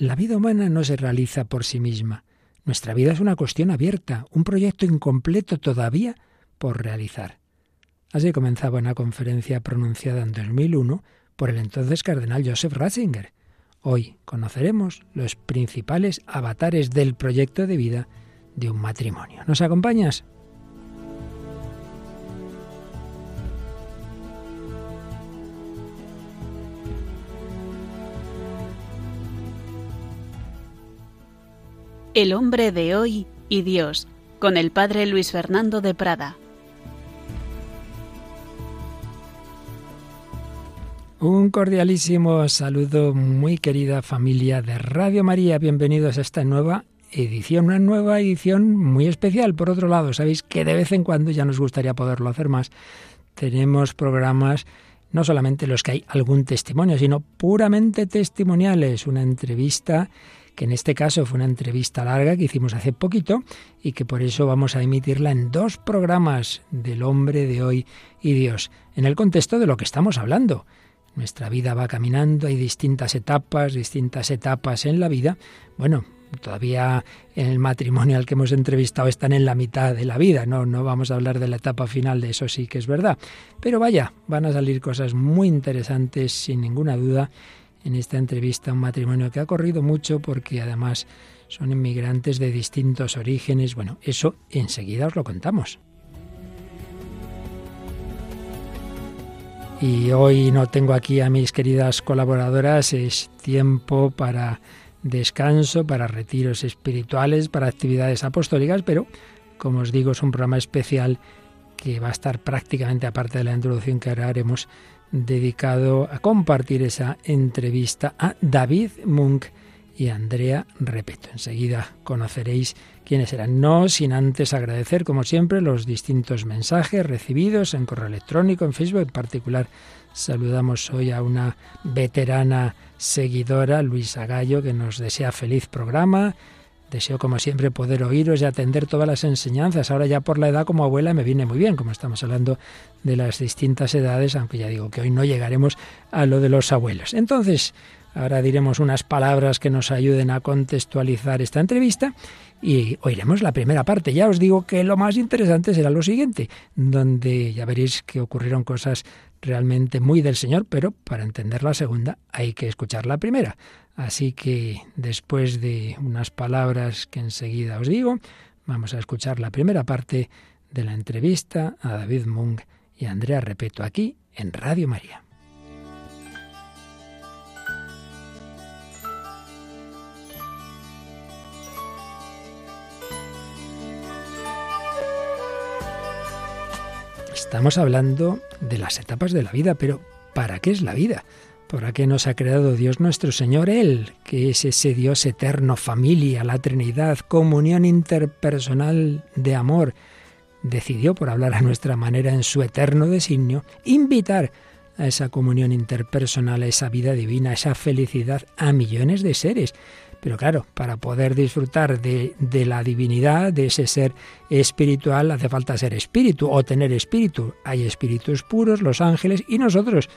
La vida humana no se realiza por sí misma. Nuestra vida es una cuestión abierta, un proyecto incompleto todavía por realizar. Así comenzaba una conferencia pronunciada en 2001 por el entonces cardenal Joseph Ratzinger. Hoy conoceremos los principales avatares del proyecto de vida de un matrimonio. ¿Nos acompañas? El hombre de hoy y Dios, con el padre Luis Fernando de Prada. Un cordialísimo saludo, muy querida familia de Radio María. Bienvenidos a esta nueva edición, una nueva edición muy especial. Por otro lado, sabéis que de vez en cuando ya nos gustaría poderlo hacer más. Tenemos programas no solamente los que hay algún testimonio, sino puramente testimoniales, una entrevista que en este caso fue una entrevista larga que hicimos hace poquito y que por eso vamos a emitirla en dos programas del hombre de hoy y Dios, en el contexto de lo que estamos hablando nuestra vida va caminando, hay distintas etapas, distintas etapas en la vida. Bueno, todavía en el matrimonio al que hemos entrevistado están en la mitad de la vida, no, no vamos a hablar de la etapa final, de eso sí que es verdad. Pero vaya, van a salir cosas muy interesantes, sin ninguna duda, en esta entrevista, un matrimonio que ha corrido mucho porque además son inmigrantes de distintos orígenes. Bueno, eso enseguida os lo contamos. Y hoy no tengo aquí a mis queridas colaboradoras, es tiempo para descanso, para retiros espirituales, para actividades apostólicas, pero como os digo es un programa especial que va a estar prácticamente aparte de la introducción que ahora haremos dedicado a compartir esa entrevista a David Munk y Andrea Repeto. Enseguida conoceréis quiénes eran. No sin antes agradecer, como siempre, los distintos mensajes recibidos en correo electrónico, en Facebook. En particular, saludamos hoy a una veterana seguidora, Luisa Gallo, que nos desea feliz programa. Deseo, como siempre, poder oíros y atender todas las enseñanzas. Ahora ya por la edad como abuela me viene muy bien, como estamos hablando de las distintas edades, aunque ya digo que hoy no llegaremos a lo de los abuelos. Entonces, Ahora diremos unas palabras que nos ayuden a contextualizar esta entrevista y oiremos la primera parte. Ya os digo que lo más interesante será lo siguiente, donde ya veréis que ocurrieron cosas realmente muy del Señor, pero para entender la segunda hay que escuchar la primera. Así que después de unas palabras que enseguida os digo, vamos a escuchar la primera parte de la entrevista a David Mung y Andrea Repeto aquí en Radio María. Estamos hablando de las etapas de la vida, pero ¿para qué es la vida? ¿Para qué nos ha creado Dios nuestro Señor? Él, que es ese Dios eterno, familia, la Trinidad, comunión interpersonal de amor, decidió, por hablar a nuestra manera en su eterno designio, invitar a esa comunión interpersonal, a esa vida divina, a esa felicidad a millones de seres. Pero claro, para poder disfrutar de, de, la divinidad, de ese ser espiritual, hace falta ser espíritu o tener espíritu. Hay espíritus puros, los ángeles y nosotros,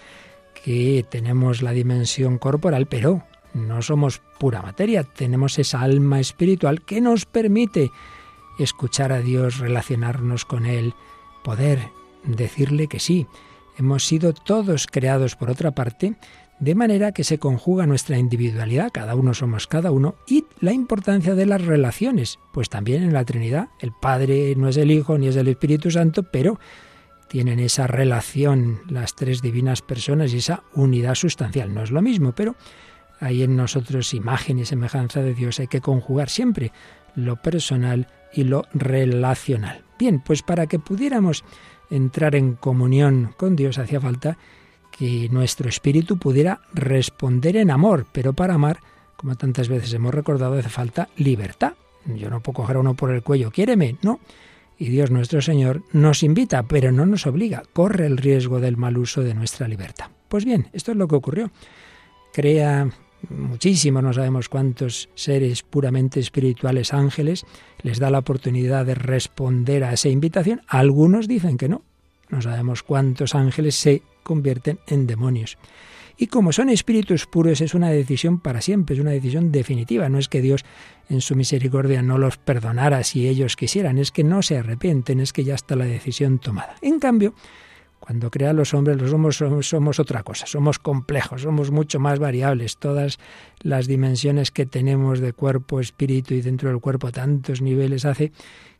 que tenemos la dimensión corporal, pero no somos pura materia, tenemos esa alma espiritual que nos permite escuchar a Dios, relacionarnos con Él, poder decirle que sí. Hemos sido todos creados, por otra parte, de manera que se conjuga nuestra individualidad, cada uno somos cada uno, y la importancia de las relaciones, pues también en la Trinidad el Padre no es el Hijo ni es el Espíritu Santo, pero tienen esa relación las tres divinas personas y esa unidad sustancial. No es lo mismo, pero hay en nosotros imagen y semejanza de Dios, hay que conjugar siempre lo personal y lo relacional. Bien, pues para que pudiéramos entrar en comunión con Dios hacía falta que nuestro espíritu pudiera responder en amor, pero para amar, como tantas veces hemos recordado, hace falta libertad. Yo no puedo coger a uno por el cuello, quiéreme, no. Y Dios nuestro Señor nos invita, pero no nos obliga, corre el riesgo del mal uso de nuestra libertad. Pues bien, esto es lo que ocurrió. Crea muchísimos, no sabemos cuántos seres puramente espirituales ángeles, les da la oportunidad de responder a esa invitación. Algunos dicen que no. No sabemos cuántos ángeles se convierten en demonios. Y como son espíritus puros, es una decisión para siempre, es una decisión definitiva. No es que Dios en su misericordia no los perdonara si ellos quisieran, es que no se arrepienten, es que ya está la decisión tomada. En cambio, cuando crea los hombres, los hombres somos, otra cosa, somos complejos, somos mucho más variables. Todas las dimensiones que tenemos de cuerpo, espíritu y dentro del cuerpo, tantos niveles hace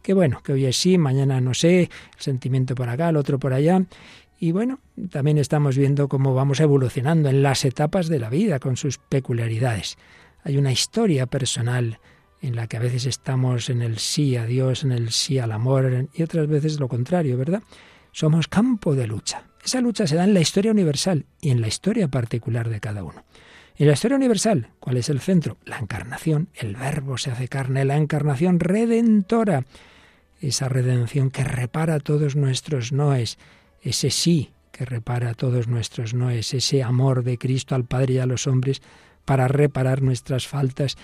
que bueno, que hoy es sí, mañana no sé, el sentimiento por acá, el otro por allá. Y bueno, también estamos viendo cómo vamos evolucionando en las etapas de la vida con sus peculiaridades. Hay una historia personal en la que a veces estamos en el sí a Dios, en el sí al amor, y otras veces lo contrario, ¿verdad? Somos campo de lucha. Esa lucha se da en la historia universal y en la historia particular de cada uno. En la historia universal, ¿cuál es el centro? La encarnación. El verbo se hace carne, la encarnación redentora. Esa redención que repara todos nuestros noes. Ese sí que repara todos nuestros noes. Ese amor de Cristo al Padre y a los hombres para reparar nuestras faltas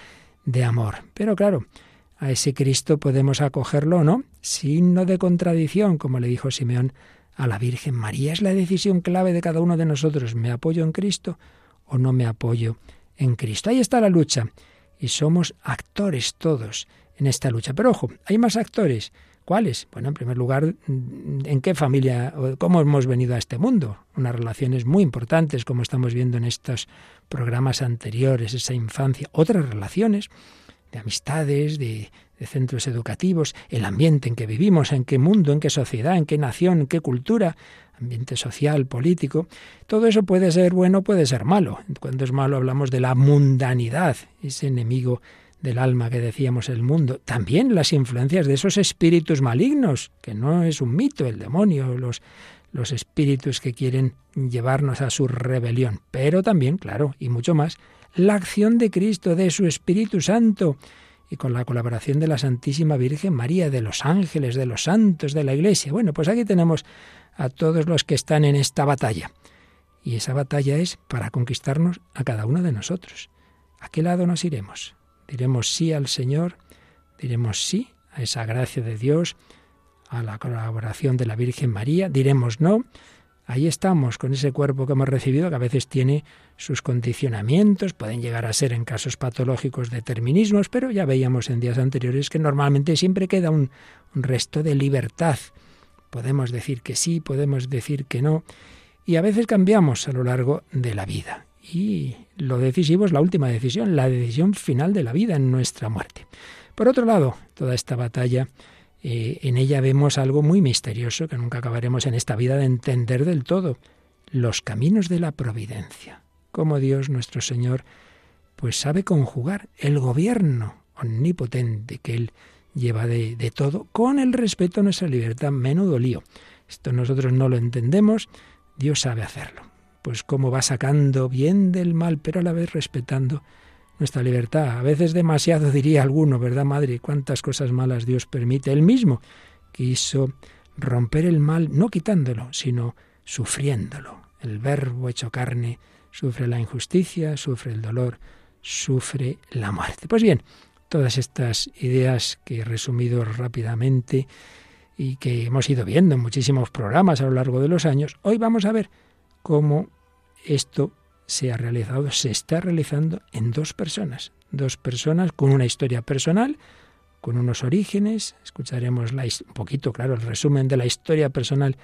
de amor. Pero claro, a ese Cristo podemos acogerlo o no, signo de contradicción, como le dijo Simeón a la Virgen María. Es la decisión clave de cada uno de nosotros. ¿Me apoyo en Cristo o no me apoyo en Cristo? Ahí está la lucha. Y somos actores todos en esta lucha. Pero ojo, hay más actores. ¿Cuáles? Bueno, en primer lugar, ¿en qué familia, cómo hemos venido a este mundo? Unas relaciones muy importantes, como estamos viendo en estos programas anteriores, esa infancia. Otras relaciones de amistades, de, centros educativos, el ambiente en que vivimos, en qué mundo, en qué sociedad, en qué nación, en qué cultura, ambiente social, político. Todo eso puede ser bueno, puede ser malo. Cuando es malo hablamos de la mundanidad, ese enemigo del alma que decíamos el mundo. También las influencias de esos espíritus malignos, que no es un mito, el demonio, los, los espíritus que quieren llevarnos a su rebelión. Pero también, claro, y mucho más, la acción de Cristo, de su Espíritu Santo, y con la colaboración de la Santísima Virgen María, de los ángeles, de los santos, de la Iglesia. Bueno, pues aquí tenemos a todos los que están en esta batalla. Y esa batalla es para conquistarnos a cada uno de nosotros. ¿A qué lado nos iremos? ¿Diremos sí al Señor? ¿Diremos sí a esa gracia de Dios, a la colaboración de la Virgen María? ¿Diremos no? Ahí estamos con ese cuerpo que hemos recibido que a veces tiene sus condicionamientos, pueden llegar a ser en casos patológicos determinismos, pero ya veíamos en días anteriores que normalmente siempre queda un, resto de libertad. Podemos decir que sí, podemos decir que no, y a veces cambiamos a lo largo de la vida. Y lo decisivo es la última decisión, la decisión final de la vida en nuestra muerte. Por otro lado, toda esta batalla eh, en ella vemos algo muy misterioso que nunca acabaremos en esta vida de entender del todo, los caminos de la providencia. Cómo Dios nuestro Señor pues sabe conjugar el gobierno omnipotente que Él lleva de, de todo con el respeto a nuestra libertad. Menudo lío. Esto nosotros no lo entendemos, Dios sabe hacerlo. Pues cómo va sacando bien del mal, pero a la vez respetando nuestra libertad. A veces demasiado, diría alguno, ¿verdad, Madre? ¿Cuántas cosas malas Dios permite? Él mismo quiso romper el mal, no quitándolo, sino sufriéndolo. El verbo hecho carne sufre la injusticia, sufre el dolor, sufre la muerte. Pues bien, todas estas ideas que he resumido rápidamente y que hemos ido viendo en muchísimos programas a lo largo de los años, hoy vamos a ver cómo esto se ha realizado, se está realizando en dos personas, dos personas con una historia personal, con unos orígenes, escucharemos la, un poquito, claro, el resumen de la historia personal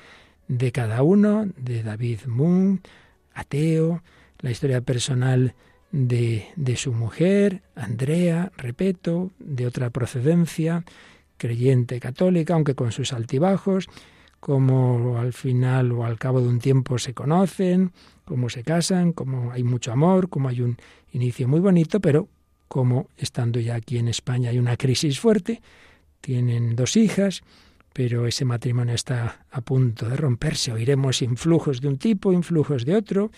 de cada uno, de David Moon, ateo, la historia personal de, de su mujer, Andrea, repito, de otra procedencia, creyente católica, aunque con sus altibajos, como al final o al cabo de un tiempo se conocen, cómo se casan, cómo hay mucho amor, cómo hay un inicio muy bonito, pero como estando ya aquí en España hay una crisis fuerte, tienen dos hijas, pero ese matrimonio está a punto de romperse. Oiremos influjos de un tipo, influjos de otro,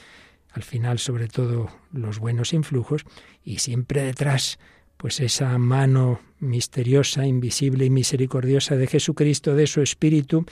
al final sobre todo los buenos influjos, y siempre detrás pues esa mano misteriosa, invisible y misericordiosa de Jesucristo, de su Espíritu,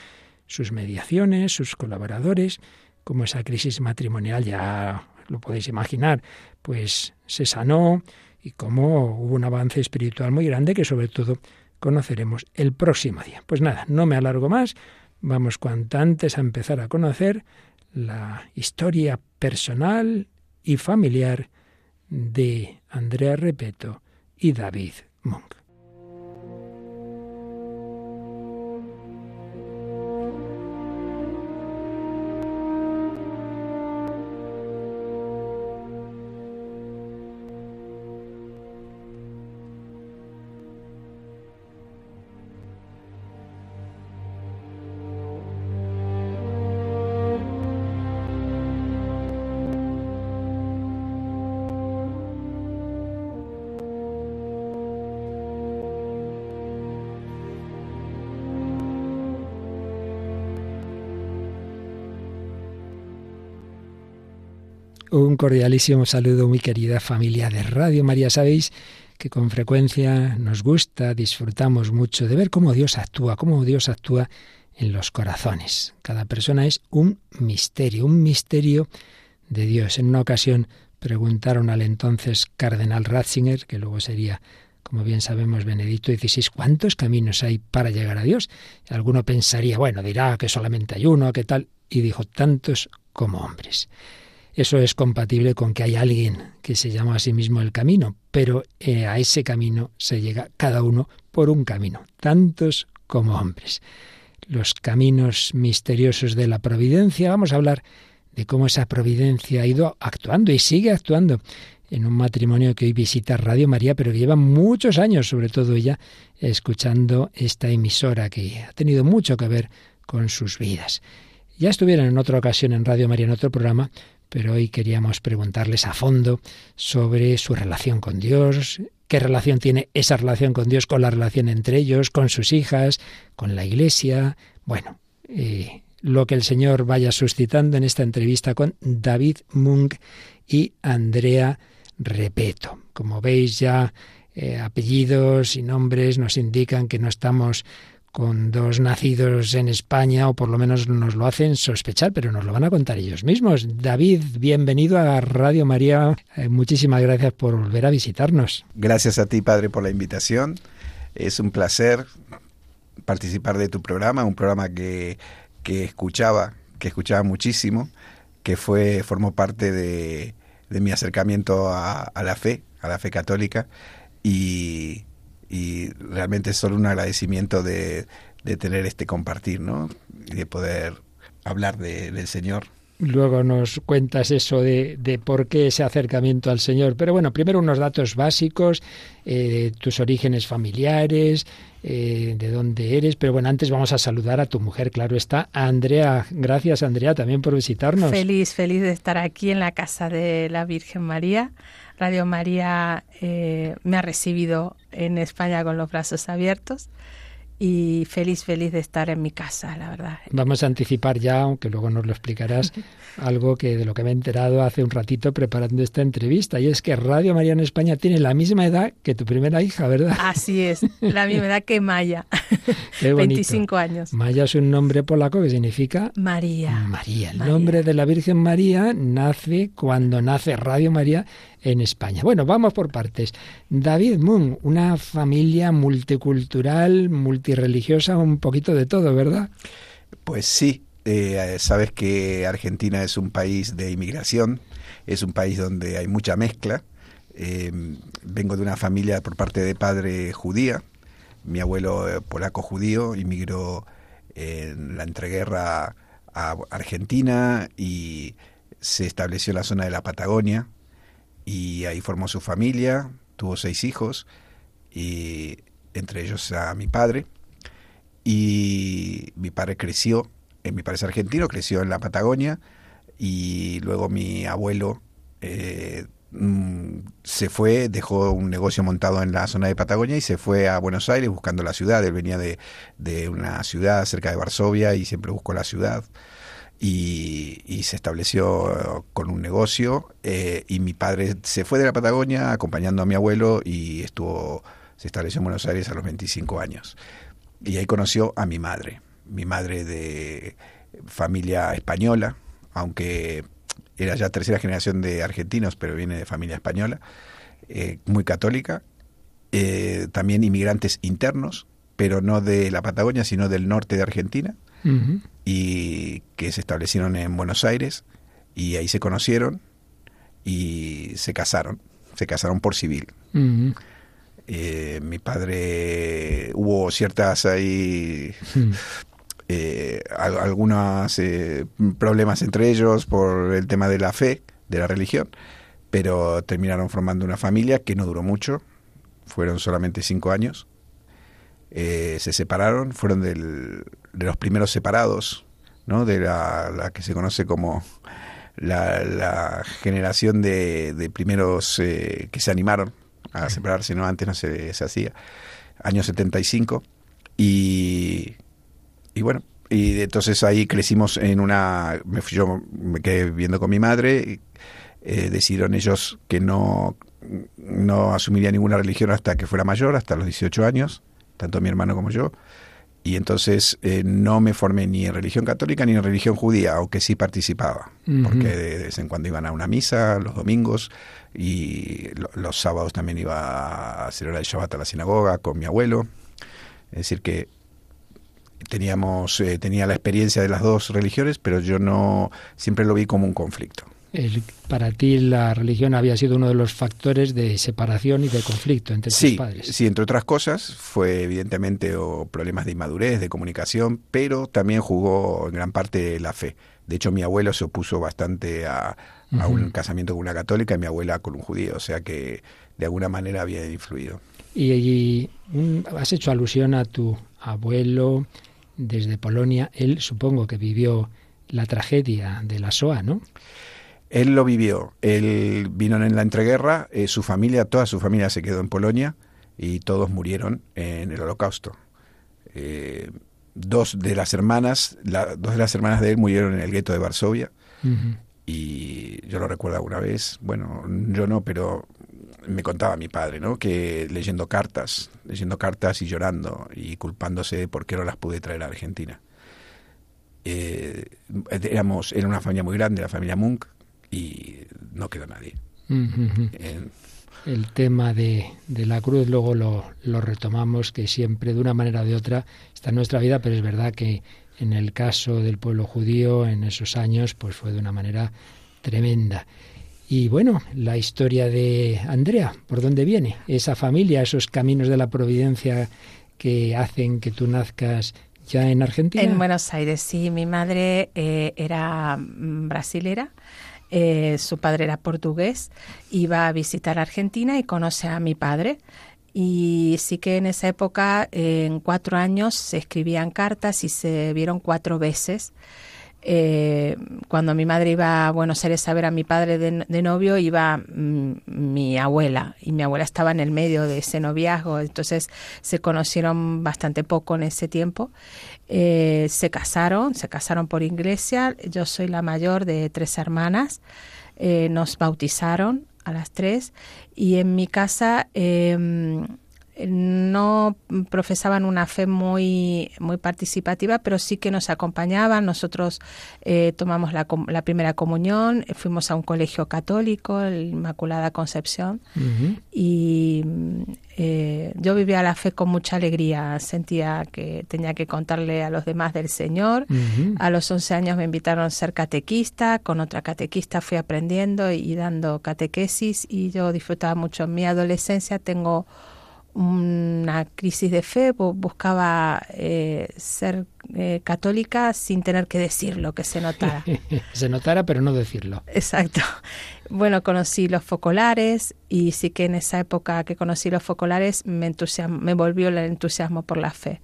sus mediaciones, sus colaboradores, como esa crisis matrimonial, ya lo podéis imaginar, pues se sanó y cómo hubo un avance espiritual muy grande que sobre todo conoceremos el próximo día. Pues nada, no me alargo más, vamos cuanto antes a empezar a conocer la historia personal y familiar de Andrea Repeto y David Monk. Un cordialísimo saludo, muy querida familia de Radio María. Sabéis que con frecuencia nos gusta, disfrutamos mucho de ver cómo Dios actúa, cómo Dios actúa en los corazones. Cada persona es un misterio, un misterio de Dios. En una ocasión preguntaron al entonces cardenal Ratzinger, que luego sería, como bien sabemos, Benedicto XVI, ¿cuántos caminos hay para llegar a Dios? Alguno pensaría, bueno, dirá que solamente hay uno, que tal, y dijo, tantos como hombres. Eso es compatible con que hay alguien que se llama a sí mismo el camino, pero eh, a ese camino se llega cada uno por un camino, tantos como hombres. Los caminos misteriosos de la providencia, vamos a hablar de cómo esa providencia ha ido actuando y sigue actuando en un matrimonio que hoy visita Radio María, pero que lleva muchos años, sobre todo ella, escuchando esta emisora que ha tenido mucho que ver con sus vidas. Ya estuvieron en otra ocasión en Radio María, en otro programa, pero hoy queríamos preguntarles a fondo sobre su relación con Dios, qué relación tiene esa relación con Dios con la relación entre ellos, con sus hijas, con la Iglesia. Bueno, eh, lo que el Señor vaya suscitando en esta entrevista con David Munk y Andrea Repeto. Como veis ya, eh, apellidos y nombres nos indican que no estamos con dos nacidos en España, o por lo menos nos lo hacen sospechar, pero nos lo van a contar ellos mismos. David, bienvenido a Radio María. Eh, muchísimas gracias por volver a visitarnos. Gracias a ti, Padre, por la invitación. Es un placer participar de tu programa, un programa que, que escuchaba, que escuchaba muchísimo, que fue, formó parte de, de mi acercamiento a, a la fe, a la fe católica, y y realmente es solo un agradecimiento de, de tener este compartir, ¿no? Y de poder hablar de, del Señor. Luego nos cuentas eso de, de, por qué ese acercamiento al Señor. Pero bueno, primero unos datos básicos, eh, tus orígenes familiares, eh, de dónde eres. Pero bueno, antes vamos a saludar a tu mujer, claro está, Andrea. Gracias, Andrea, también por visitarnos. Feliz, feliz de estar aquí en la casa de la Virgen María. Radio María eh, me ha recibido en España con los brazos abiertos y feliz, feliz de estar en mi casa, la verdad. Vamos a anticipar ya, aunque luego nos lo explicarás, algo que de lo que me he enterado hace un ratito preparando esta entrevista, y es que Radio María en España tiene la misma edad que tu primera hija, ¿verdad? Así es, la misma edad que Maya, Qué 25 años. Maya es un nombre polaco que significa María. María. El nombre de la Virgen María nace cuando nace Radio María en España. Bueno, vamos por partes. David Moon, una familia multicultural, multireligiosa, un poquito de todo, ¿verdad? Pues sí, eh, sabes que Argentina es un país de inmigración, es un país donde hay mucha mezcla. Eh, vengo de una familia por parte de padre judía. Mi abuelo eh, polaco judío inmigró en la entreguerra a Argentina y se estableció en la zona de la Patagonia, y ahí formó su familia, tuvo seis hijos, y entre ellos a mi padre. Y mi padre creció, en eh, mi padre es argentino, creció en la Patagonia, y luego mi abuelo eh, mm, se fue, dejó un negocio montado en la zona de Patagonia y se fue a Buenos Aires buscando la ciudad. Él venía de, de una ciudad cerca de Varsovia y siempre buscó la ciudad y, se estableció con un negocio eh, y mi padre se fue de la Patagonia acompañando a mi abuelo y estuvo se estableció en Buenos Aires a los 25 años. Y ahí conoció a mi madre mi madre de familia española aunque era ya tercera generación de argentinos pero viene de familia española eh, muy católica eh, también inmigrantes internos pero no de la Patagonia sino del norte de Argentina y que se establecieron en Buenos Aires y ahí se conocieron y se casaron, se casaron por civil. Eh, mi padre, hubo ciertas ahí, hmm. eh, algunos eh, problemas entre ellos por el tema de la fe, de la religión, pero terminaron formando una familia que no duró mucho, fueron solamente cinco años. se separaron, fueron del, de los primeros separados, ¿no? de la, la que se conoce como la, la generación de, de primeros que se animaron a separarse, ¿no? Antes no se, se hacía. Año 75. Y, y bueno, y entonces ahí crecimos en una... Me fui, yo me quedé viviendo con mi madre. Eh, decidieron ellos que no, no asumiría ninguna religión hasta que fuera mayor, hasta los 18 años, tanto mi hermano como yo. Y entonces eh, no me formé ni en religión católica ni en religión judía, aunque sí participaba, porque de, vez en cuando iban a una misa, los domingos, y los sábados también iba a celebrar el Shabbat a la sinagoga con mi abuelo. Es decir, que teníamos, eh, tenía la experiencia de las dos religiones, pero yo no siempre lo vi como un conflicto. Para ti la religión había sido uno de los factores de separación y de conflicto entre tus padres. Sí, entre otras cosas, fue evidentemente o problemas de inmadurez, de comunicación, pero también jugó en gran parte la fe. De hecho, mi abuelo se opuso bastante a, a un casamiento con una católica y mi abuela con un judío, o sea que de alguna manera había influido. Y, has hecho alusión a tu abuelo desde Polonia. Él supongo que vivió la tragedia de la SOA, ¿no? Él lo vivió. Él vino en la entreguerra, eh, su familia, toda su familia se quedó en Polonia y todos murieron en el Holocausto. Eh, dos de las hermanas, dos de las hermanas de él murieron en el gueto de Varsovia. Y yo lo recuerdo alguna vez, bueno, yo no, pero me contaba mi padre, ¿no? Que leyendo cartas, leyendo cartas y llorando y culpándose de por qué no las pude traer a Argentina. Eh, éramos, era una familia muy grande, la familia Munk, y no quedó nadie. el tema de, de, la cruz luego lo, lo retomamos, que siempre de una manera o de otra está en nuestra vida, pero es verdad que en el caso del pueblo judío en esos años pues fue de una manera tremenda. Y bueno, la historia de Andrea, ¿por dónde viene? Esa familia, esos caminos de la providencia que hacen que tú nazcas ya en Argentina. En Buenos Aires, sí. Mi madre eh, era mm, brasilera. Eh, su padre era portugués, iba a visitar Argentina y conoce a mi padre. Y sí que en esa época, en cuatro años, se escribían cartas y se vieron cuatro veces. Eh, cuando mi madre iba a Buenos Aires a ver a mi padre de, novio, iba mm, mi abuela y mi abuela estaba en el medio de ese noviazgo, entonces se conocieron bastante poco en ese tiempo. Eh, se casaron, se casaron por iglesia, yo soy la mayor de tres hermanas, eh, nos bautizaron a las tres. Y en mi casa em, no profesaban una fe muy, muy participativa, pero sí que nos acompañaban. Nosotros eh, tomamos la, la, primera comunión, fuimos a un colegio católico, el Inmaculada Concepción, y eh, yo vivía la fe con mucha alegría. Sentía que tenía que contarle a los demás del Señor. A los 11 años me invitaron a ser catequista, con otra catequista fui aprendiendo y dando catequesis, y yo disfrutaba mucho. En mi adolescencia tengo una crisis de fe, buscaba eh, ser eh, católica sin tener que decirlo, que se notara. se notara, pero no decirlo. Exacto. Bueno, conocí los focolares y sí que en esa época que conocí los focolares me, me volvió el entusiasmo por la fe.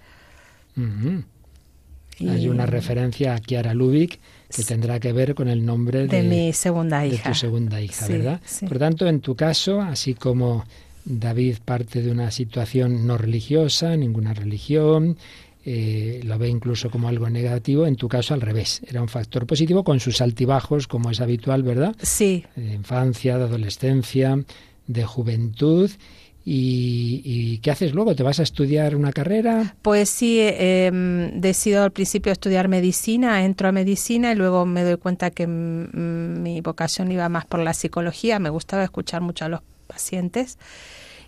Hay una referencia a Kiara Lubick que tendrá que ver con el nombre de, mi segunda hija. De tu segunda hija, ¿verdad? Por tanto, en tu caso, así como David parte de una situación no religiosa, ninguna religión, eh, lo ve incluso como algo negativo, en tu caso al revés, era un factor positivo con sus altibajos, como es habitual, ¿verdad? Sí. De infancia, de adolescencia, de juventud. ¿Y, qué haces luego? ¿Te vas a estudiar una carrera? Pues sí, eh, decido al principio estudiar medicina, entro a medicina y luego me doy cuenta que mi vocación iba más por la psicología, me gustaba escuchar mucho a los pacientes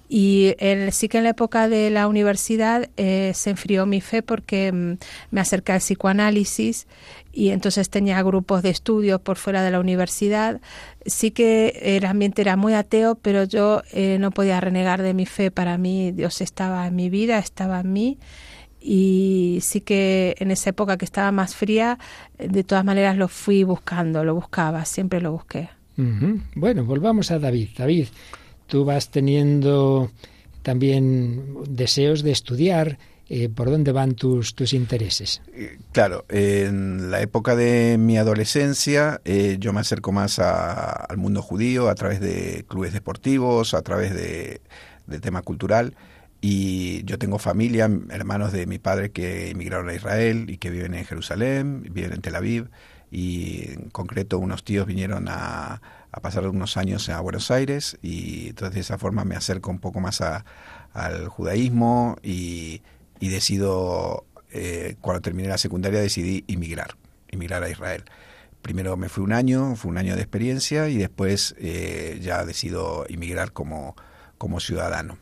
Y sí que en la época de la universidad eh, se enfrió mi fe porque mm, me acerqué al psicoanálisis y entonces tenía grupos de estudio por fuera de la universidad. Sí que el ambiente era muy ateo, pero yo eh, no podía renegar de mi fe. Para mí Dios estaba en mi vida, estaba en mí y sí que en esa época que estaba más fría, de todas maneras lo fui buscando, lo buscaba, siempre lo busqué. Bueno, volvamos a David. David, tú vas teniendo también deseos de estudiar. Eh, ¿Por dónde van tus, tus intereses? Eh, claro, en la época de mi adolescencia eh, yo me acerco más al mundo judío a través de clubes deportivos, a través de, de tema cultural. Y yo tengo familia, hermanos de mi padre que emigraron a Israel y que viven en Jerusalén, viven en Tel Aviv, y en concreto unos tíos vinieron a, pasar unos años a Buenos Aires y entonces de esa forma me acerco un poco más al judaísmo y, decido, eh, cuando terminé la secundaria decidí inmigrar, inmigrar a Israel. Primero me fui un año, fue un año de experiencia y después eh, ya decido inmigrar como, como ciudadano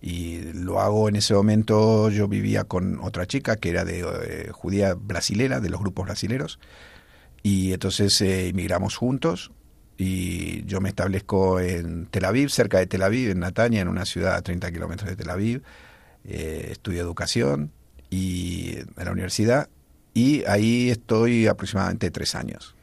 y lo hago en ese momento yo vivía con otra chica que era de eh, judía brasilera de los grupos brasileros y entonces eh, emigramos juntos y yo me establezco en Tel Aviv cerca de Tel Aviv en Natania en una ciudad a 30 kilómetros de Tel Aviv. Eh, estudio educación y en la universidad y ahí estoy aproximadamente tres años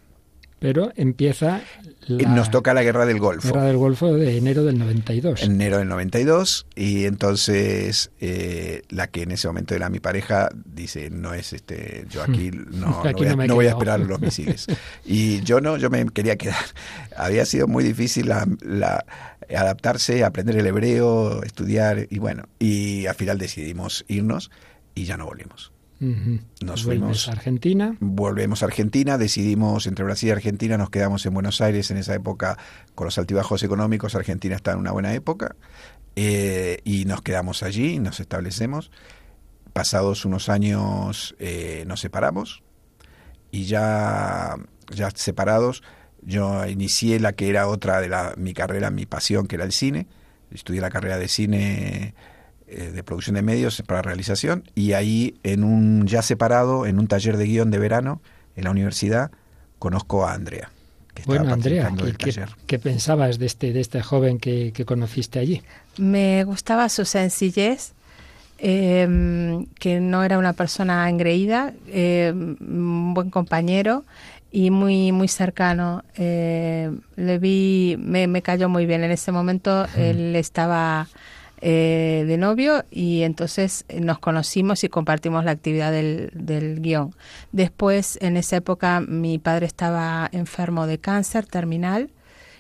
pero empieza... Nos toca la Guerra del Golfo. Guerra del Golfo de enero del 92. Enero del 92 y entonces eh, la que en ese momento era mi pareja dice, no es este, yo aquí no, no, voy, a, esperar los misiles. y yo no, yo me quería quedar. Había sido muy difícil la, adaptarse, aprender el hebreo, estudiar y bueno, y al final decidimos irnos y ya no volvimos. Nos fuimos a Argentina. Volvemos a Argentina, decidimos entre Brasil y Argentina, nos quedamos en Buenos Aires en esa época con los altibajos económicos, Argentina está en una buena época, eh, y nos quedamos allí, nos establecemos. Pasados unos años eh, nos separamos y ya, ya separados yo inicié la que era otra de la, mi carrera, mi pasión, que era el cine. Estudié la carrera de cine de producción de medios para realización y ahí en un ya separado, en un taller de guion de verano en la universidad, conozco a Andrea. bueno, Andrea, ¿qué, pensabas de este, de este joven que, conociste allí? Me gustaba su sencillez, em, que no era una persona engreída, em, un buen compañero y muy muy cercano. Eh, le vi, me, me, cayó muy bien. En ese momento él estaba eh, de novio y entonces eh, nos conocimos y compartimos la actividad del, del guion. Después, en esa época, mi padre estaba enfermo de cáncer terminal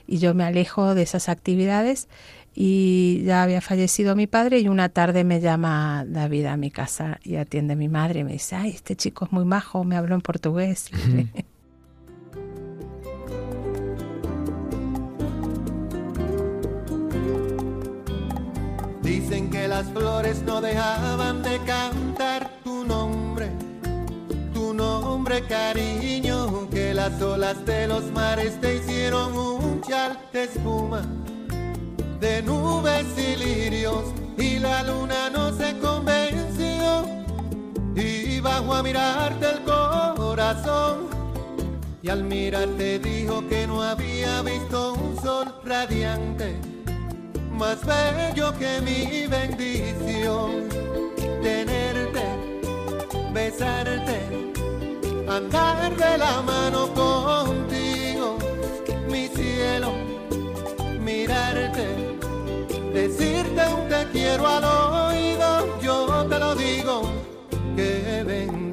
y yo me alejo de esas actividades y ya había fallecido mi padre y una tarde me llama David a mi casa y atiende mi madre y me dice, ay, este chico es muy majo, me habló en portugués. Dicen que las flores no dejaban de cantar tu nombre, tu nombre cariño, que las olas de los mares te hicieron un chal de espuma, de nubes y lirios, y la luna no se convenció, y bajo a mirarte el corazón, y al mirarte dijo que no había visto un sol radiante más bello que mi bendición. Tenerte, besarte, andar de la mano contigo, mi cielo, mirarte, decirte un te quiero al oído, yo te lo digo, que bendición.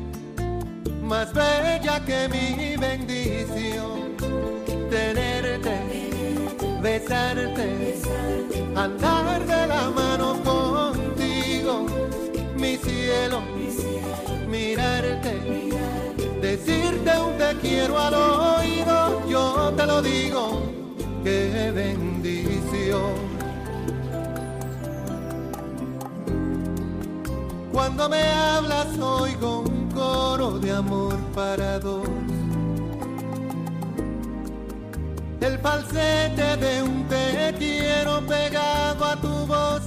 más bella que mi bendición. tenerte, besarte, andar de la mano contigo, mi cielo, mirarte, decirte un te quiero al oído, yo te lo digo, qué bendición. Cuando me hablas oigo coro de amor para dos. El falsete de un te quiero pegado a tu voz.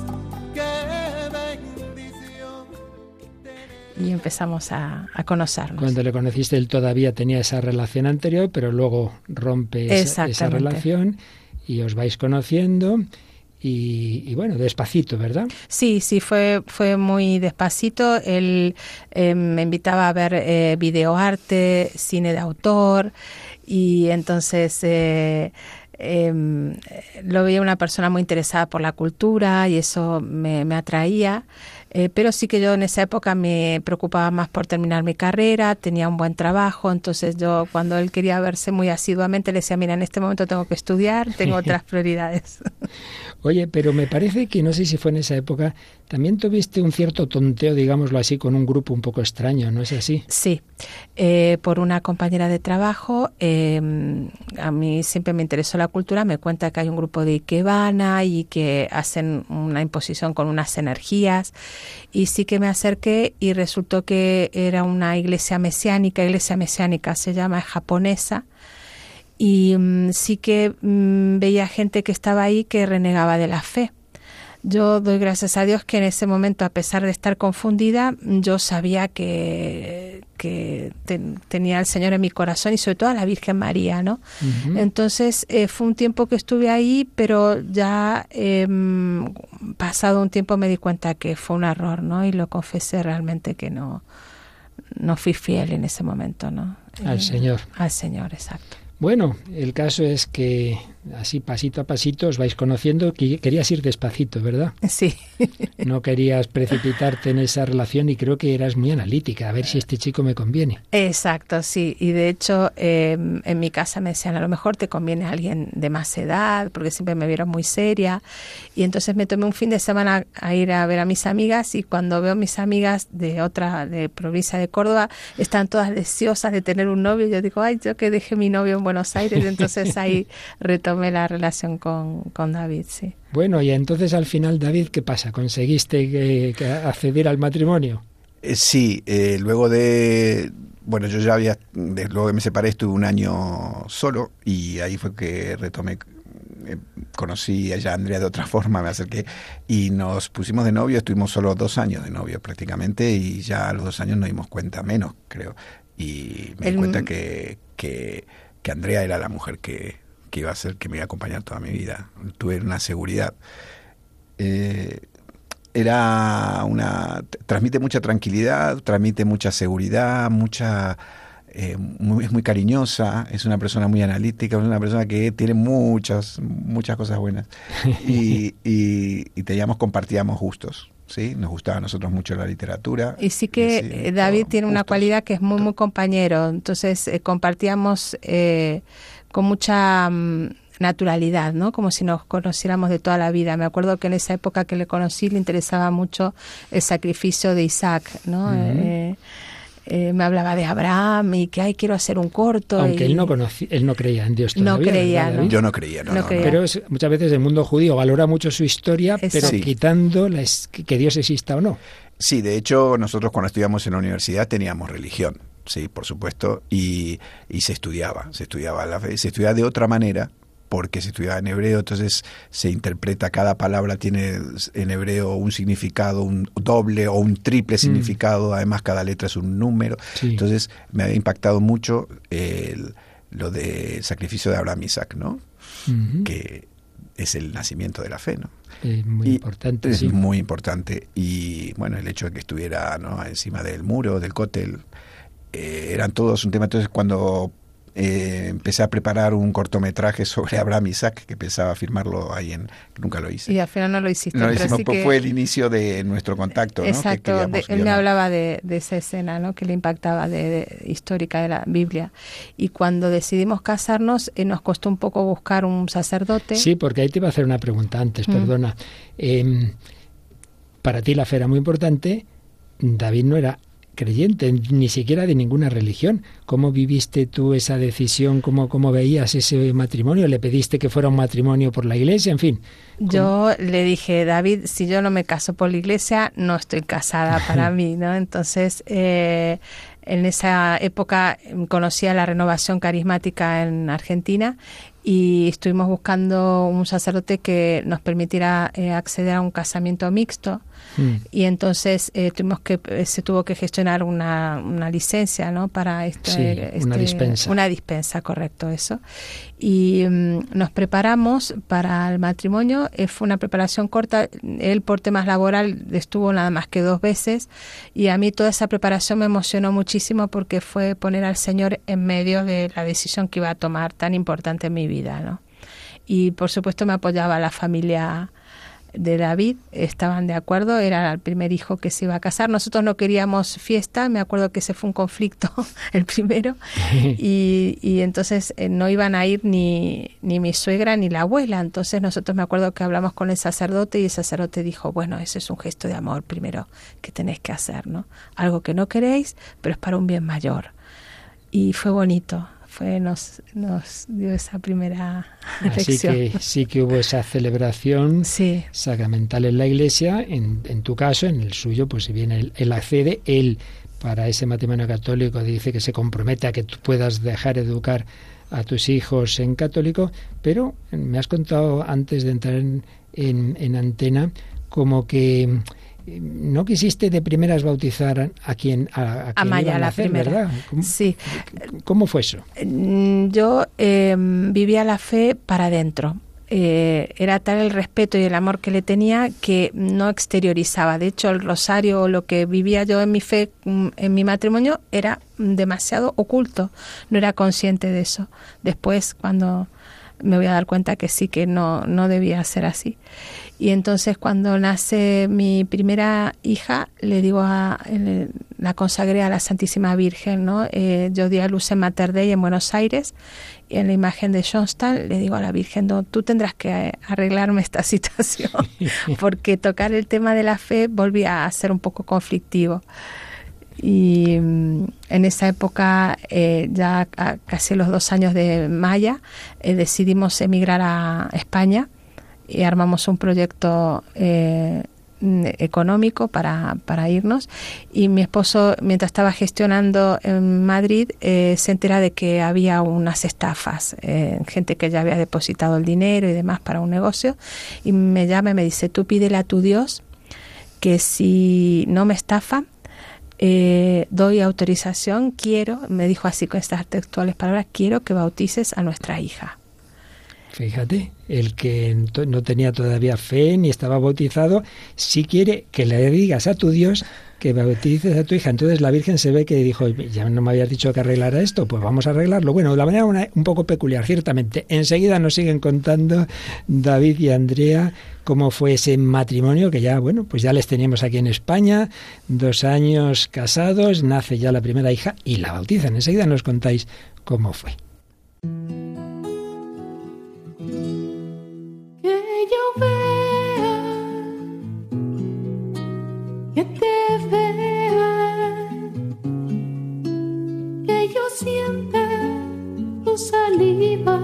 Qué bendición. Y empezamos a, a conocernos. Cuando le conociste, él todavía tenía esa relación anterior, pero luego rompe esa, relación y os vais conociendo. Y, y bueno, despacito, ¿verdad? Sí, sí, fue, fue muy despacito. Él eh, me invitaba a ver eh, videoarte, cine de autor, y entonces eh, eh, lo veía una persona muy interesada por la cultura y eso me, me atraía. Eh, pero sí que yo en esa época me preocupaba más por terminar mi carrera, tenía un buen trabajo, entonces yo cuando él quería verse muy asiduamente le decía, mira, en este momento tengo que estudiar, tengo otras prioridades. Oye, pero me parece que no sé si fue en esa época, también tuviste un cierto tonteo, digámoslo así, con un grupo un poco extraño, ¿no es así? Sí, eh, por una compañera de trabajo, eh, a mí siempre me interesó la cultura, me cuenta que hay un grupo de Ikebana y que hacen una imposición con unas energías y sí que me acerqué y resultó que era una iglesia mesiánica, iglesia mesiánica se llama, es japonesa, y mm, sí que mm, veía gente que estaba ahí que renegaba de la fe. Yo doy gracias a Dios que en ese momento, a pesar de estar confundida, yo sabía que, que ten- tenía al Señor en mi corazón y sobre todo a la Virgen María, ¿no? Entonces eh, fue un tiempo que estuve ahí, pero ya em, pasado un tiempo me di cuenta que fue un error, ¿no? Y lo confesé realmente que no, no fui fiel en ese momento, ¿no? Al Eh, Señor. Al Señor, exacto. Bueno, el caso es que así pasito a pasito os vais conociendo, que querías ir despacito, ¿verdad? Sí. No querías precipitarte en esa relación y creo que eras muy analítica, a ver si este chico me conviene. Exacto, sí. Y de hecho, eh, en mi casa me decían, a lo mejor te conviene alguien de más edad, porque siempre me vieron muy seria. Y entonces me tomé un fin de semana a ir a ver a mis amigas y cuando veo a mis amigas de otra, de provincia de Córdoba, están todas deseosas de tener un novio. Yo digo, ay, yo que dejé mi novio en Buenos Aires. Entonces ahí retomé la relación con, con David, sí. Bueno, y entonces al final, David, ¿qué pasa? ¿Conseguiste que- que acceder al matrimonio? Eh, sí, eh, luego de. Bueno, yo ya había. de- luego que me separé, estuve un año solo y ahí fue que retomé. eh, conocí a ella, Andrea de otra forma, me acerqué y nos pusimos de novio. Estuvimos solo dos años de novio prácticamente y ya a los dos años nos dimos cuenta menos, creo. Y me di El- cuenta que, que, que Andrea era la mujer que, que iba a ser, que me iba a acompañar toda mi vida. Tuve una seguridad. Eh, era una transmite mucha tranquilidad, transmite mucha seguridad, mucha eh, muy- es muy cariñosa, es una persona muy analítica, es una persona que tiene muchas muchas cosas buenas y, y, y teníamos compartíamos gustos, sí, nos gustaba a nosotros mucho la literatura Y sí que sí, eh, David tiene una gustos. cualidad que es muy, muy compañero. Entonces eh, compartíamos eh, con mucha mm, naturalidad, ¿no? Como si nos conociéramos de toda la vida. Me acuerdo que en esa época que le conocí le interesaba mucho el sacrificio de Isaac, ¿no? Eh, eh, me hablaba de Abraham y que, ay, quiero hacer un corto. Aunque y- él no conocía, él no creía en Dios No todavía. creía, ¿verdad, ¿no? David? yo no creía, no, No no, creía. no. Pero es- muchas veces el mundo judío valora mucho su historia, pero. Sí. quitando la es- que que Dios exista o no. Sí, de hecho, nosotros cuando estudiamos en la universidad teníamos religión, sí, por supuesto, y, y se estudiaba, se estudiaba la fe, se estudiaba de otra manera, porque se estudiaba en hebreo, entonces se interpreta, cada palabra tiene en hebreo un significado, un doble o un triple significado, además cada letra es un número, Sí. entonces me había impactado mucho el- lo del sacrificio de Abraham Isaac, ¿no? Que es el nacimiento de la fe, ¿no? Es muy Y importante, Es sí. muy importante. Y bueno, el hecho de que estuviera ¿no? encima del muro, del cótel, eh, eran todos un tema. Entonces, cuando eh, empecé a preparar un cortometraje sobre Abraham Isaac, que pensaba firmarlo ahí en... Nunca lo hice. Y al final no lo hiciste. No lo pero hicimos, sí que- fue el inicio de nuestro contacto, ¿no? Que Exacto, de- él me hablaba de, de esa escena ¿no? que le impactaba de, de- histórica de la Biblia. Y cuando decidimos casarnos, eh, nos costó un poco buscar un sacerdote. Sí, porque ahí te iba a hacer una pregunta antes, Mm. perdona. Em, para ti la fe era muy importante, David no era creyente, ni siquiera de ninguna religión. ¿Cómo viviste tú esa decisión? ¿Cómo, cómo veías ese matrimonio? ¿Le pediste que fuera un matrimonio por la iglesia? En fin. Yo le dije, David, si yo no me caso por la iglesia, no estoy casada para mí, ¿no? Entonces, eh, en esa época em, conocí a la renovación carismática en Argentina y estuvimos buscando un sacerdote que nos permitiera eh, acceder a un casamiento mixto. Mm. Y entonces eh, tuvimos que eh, se tuvo que gestionar una, una licencia, ¿no? Para este, Sí, una este- dispensa. Una dispensa, correcto, eso. Y mm, nos preparamos para el matrimonio. eh, fue una preparación corta. Él por temas laboral estuvo nada más que dos veces y a mí toda esa preparación me emocionó muchísimo porque fue poner al Señor en medio de la decisión que iba a tomar tan importante en mi vida, ¿no? Y por supuesto me apoyaba la familia de David, estaban de acuerdo, era el primer hijo que se iba a casar. Nosotros no queríamos fiesta, me acuerdo que ese fue un conflicto, el primero, y, y entonces eh, no iban a ir ni, ni mi suegra ni la abuela. Entonces nosotros me acuerdo que hablamos con el sacerdote y el sacerdote dijo, bueno, ese es un gesto de amor primero que tenéis que hacer, ¿no? Algo que no queréis, pero es para un bien mayor. Y fue bonito, fue nos, nos dio esa primera Así lección. que sí que hubo esa celebración Sí. sacramental en la iglesia. En, en tu caso, en el suyo, pues si bien él, él accede, él para ese matrimonio católico dice que se compromete a que tú puedas dejar educar a tus hijos en católico, pero me has contado antes de entrar en, en- en antena como que no quisiste de primeras bautizar a quien a, a Maya, a la hacer, primera. ¿verdad? ¿Cómo, Sí, cómo fue eso? Mm, yo eh, vivía la fe para adentro. Eh, era tal el respeto y el amor que le tenía que no exteriorizaba. De hecho, el rosario o lo que vivía yo en mi fe, mm, en mi matrimonio, era demasiado oculto. No era consciente de eso. Después, cuando me voy a dar cuenta que sí, que no, no debía ser así. Y entonces cuando nace mi primera hija, le digo a, la consagré a la Santísima Virgen, ¿no? Eh, yo di a luz en Mater Dei en Buenos Aires y en la imagen de Johnston le digo a la Virgen, no, tú tendrás que eh, arreglarme esta situación, porque tocar el tema de la fe volvía a ser un poco conflictivo. Y mm, en esa época, eh, ya a casi los dos años de Maya, eh, decidimos emigrar a España y armamos un proyecto eh, económico para, para irnos. Y mi esposo, mientras estaba gestionando en Madrid, eh, se entera de que había unas estafas, eh, gente que ya había depositado el dinero y demás para un negocio. Y me llama y me dice, tú pídele a tu Dios que si no me estafan, eh, doy autorización, quiero, me dijo así con estas textuales palabras, quiero que bautices a nuestra hija. Fíjate, el que no tenía todavía fe ni estaba bautizado, si quiere que le digas a tu Dios que bautices a tu hija. Entonces la Virgen se ve que dijo, ya no me habías dicho que arreglara esto, pues vamos a arreglarlo. Bueno, de la manera una- un poco peculiar, ciertamente. Enseguida nos siguen contando David y Andrea cómo fue ese matrimonio que ya, bueno, pues ya les teníamos aquí en España, dos años casados, nace ya la primera hija y la bautizan. Enseguida nos contáis cómo fue. Yo vea, que te vea, que yo sienta tu saliva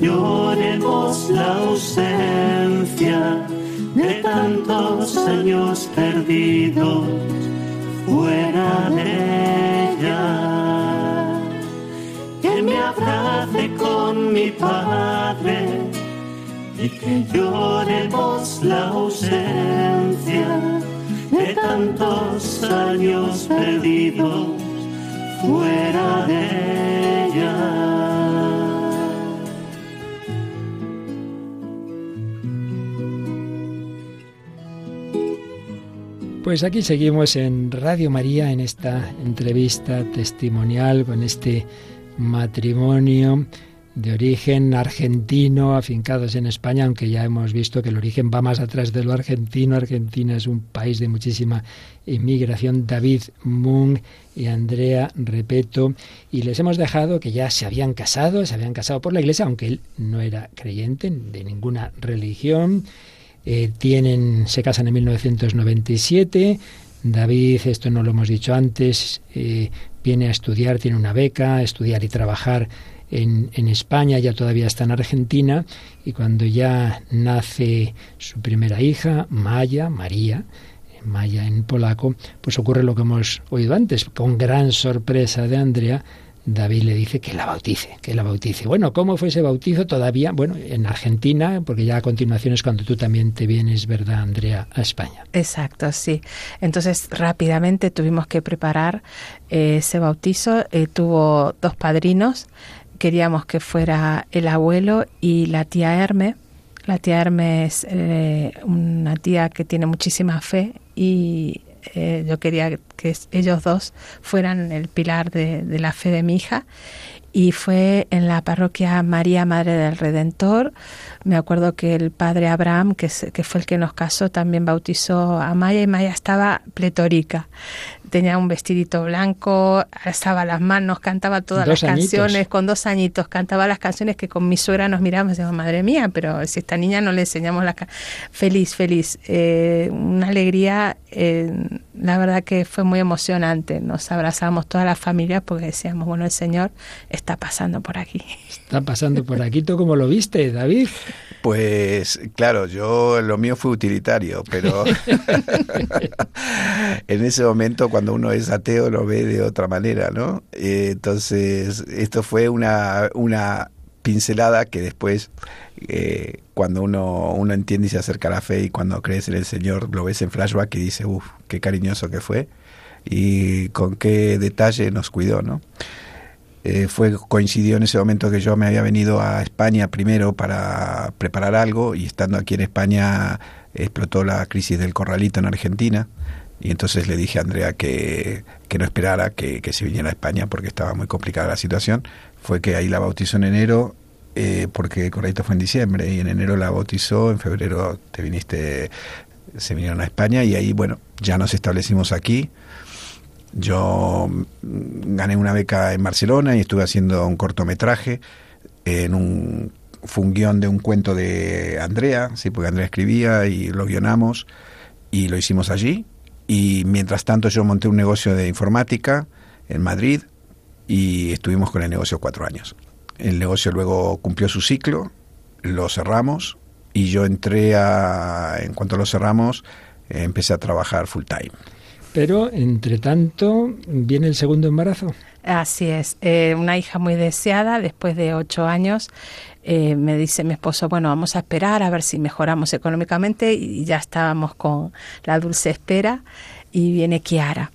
lloremos la ausencia de tantos años perdidos fuera de ella. Que me abrace con mi padre y que lloremos la ausencia de tantos años perdidos fuera de ella. Pues aquí seguimos en Radio María en esta entrevista testimonial con este matrimonio de origen argentino, afincados en España, aunque ya hemos visto que el origen va más atrás de lo argentino. Argentina es un país de muchísima inmigración. David Mung y Andrea Repeto. Y les hemos dejado que ya se habían casado, se habían casado por la iglesia, aunque él no era creyente de ninguna religión. Eh, tienen, se casan en 1997. David, esto no lo hemos dicho antes, eh, viene a estudiar, tiene una beca, estudiar y trabajar en, en, España, ya todavía está en Argentina, y cuando ya nace su primera hija, Maya, María, Maya en polaco, pues ocurre lo que hemos oído antes, con gran sorpresa de Andrea, David le dice que la bautice, que la bautice. Bueno, ¿cómo fue ese bautizo? Todavía, bueno, en Argentina, porque ya a continuación es cuando tú también te vienes, ¿verdad, Andrea, a España? Exacto, sí. Entonces, rápidamente tuvimos que preparar eh, ese bautizo. Eh, tuvo dos padrinos. Queríamos que fuera el abuelo y la tía Herme. La tía Herme es eh, una tía que tiene muchísima fe y eh, yo quería que ellos dos fueran el pilar de, la fe de mi hija y fue en la parroquia María Madre del Redentor. Me acuerdo que el padre Abraham, que, que fue el que nos casó, también bautizó a Maya y Maya estaba pletórica tenía un vestidito blanco, alzaba las manos, cantaba todas dos las añitos. canciones, con dos añitos, cantaba las canciones que con mi suegra nos mirábamos y decíamos, madre mía, pero si esta niña no le enseñamos la... Feliz, feliz, eh, una alegría, eh, la verdad que fue muy emocionante, nos abrazamos toda la familia porque decíamos, bueno, el Señor está pasando por aquí. Está pasando por aquí, ¿tú cómo lo viste, David? Pues claro, yo lo mío fue utilitario, pero en ese momento cuando uno es ateo lo ve de otra manera, ¿no? Eh, entonces, esto fue una, una pincelada que después, eh, cuando uno, uno entiende y se acerca a la fe y cuando crees en el Señor, lo ves en flashback y dice, uff, qué cariñoso que fue y con qué detalle nos cuidó, ¿no? Eh, fue coincidió en ese momento que yo me había venido a España primero para preparar algo y estando aquí en España explotó la crisis del corralito en Argentina y entonces le dije a Andrea que, que no esperara que, que, se viniera a España porque estaba muy complicada la situación. Fue que ahí la bautizó en enero eh, porque el corralito fue en diciembre y en enero la bautizó, en febrero te viniste, se vinieron a España y ahí bueno, ya nos establecimos aquí. Yo gané una beca en Barcelona y estuve haciendo un cortometraje en un fue un guion de un cuento de Andrea, sí, porque Andrea escribía y lo guionamos y lo hicimos allí. Y mientras tanto yo monté un negocio de informática en Madrid y estuvimos con el negocio cuatro años. El negocio luego cumplió su ciclo, lo cerramos y yo entré a, en cuanto lo cerramos, empecé a trabajar full time. Pero, entre tanto, viene el segundo embarazo. Así es, eh, una hija muy deseada después de ocho años. Eh, me dice mi esposo, bueno, vamos a esperar a ver si mejoramos económicamente y ya estábamos con la dulce espera y viene Kiara.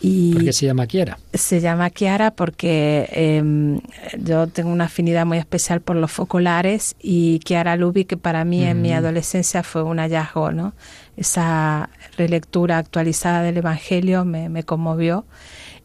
Y ¿Por qué se llama Kiara? se llama Kiara porque eh, yo tengo una afinidad muy especial por los focolares y Kiara Lubi, que para mí en mi adolescencia fue un hallazgo, ¿no? Esa relectura actualizada del Evangelio me, me conmovió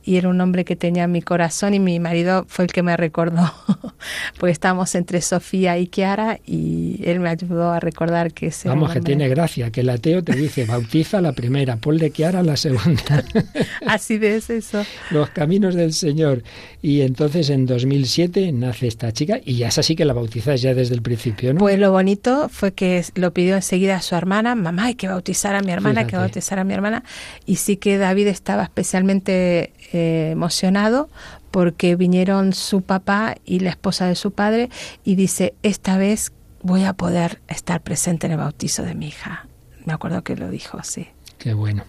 y era un nombre que tenía en mi corazón y mi marido fue el que me recordó, porque estábamos entre Sofía y Kiara y él me ayudó a recordar que ese Vamos, que tiene gracia, que el ateo te dice, bautiza la primera, ponle Kiara la segunda. Así de es eso. Los caminos del Señor. Y entonces en 2007 nace esta chica y ya es así que la bautizas ya desde el principio, ¿no? Pues lo bonito fue que lo pidió enseguida a su hermana, mamá, hay que bautizar a mi hermana, hay que bautizar a mi hermana. Y sí que David estaba especialmente eh, emocionado porque vinieron su papá y la esposa de su padre y dice, esta vez voy a poder estar presente en el bautizo de mi hija. Me acuerdo que lo dijo así. Qué bueno.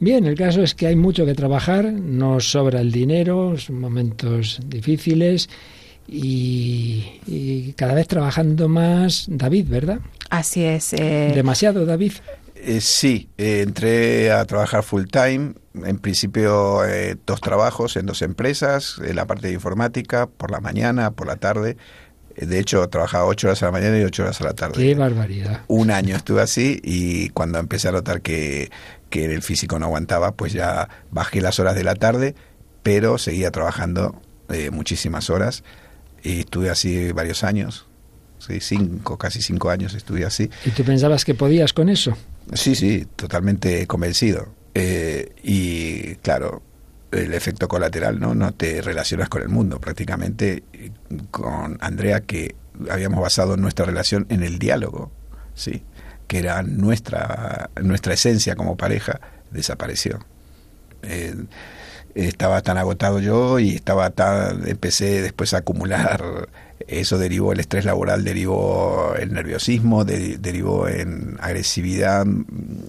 Bien, el caso es que hay mucho que trabajar, no sobra el dinero, son momentos difíciles y, y cada vez trabajando más David, ¿verdad? Así es. eh, Demasiado, David. Eh, sí, eh, entré a trabajar full time. En principio, eh, dos trabajos en dos empresas, en la parte de informática, por la mañana, por la tarde. Eh, de hecho, trabajaba ocho horas a la mañana y ocho horas a la tarde. Qué barbaridad. Un año estuve así y cuando empecé a notar que, que el físico no aguantaba, pues ya bajé las horas de la tarde, pero seguía trabajando eh, muchísimas horas y estuve así varios años. Sí, cinco, casi cinco años estuve así. ¿Y tú pensabas que podías con eso? Sí, sí, totalmente convencido. Eh, y claro, el efecto colateral, ¿no? No te relacionas con el mundo prácticamente. Con Andrea, que habíamos basado nuestra relación en el diálogo, ¿sí? Que era nuestra, nuestra esencia como pareja, desapareció. Eh, estaba tan agotado yo y estaba tan empecé después a acumular eso derivó el estrés laboral derivó el nerviosismo de- derivó en agresividad mm,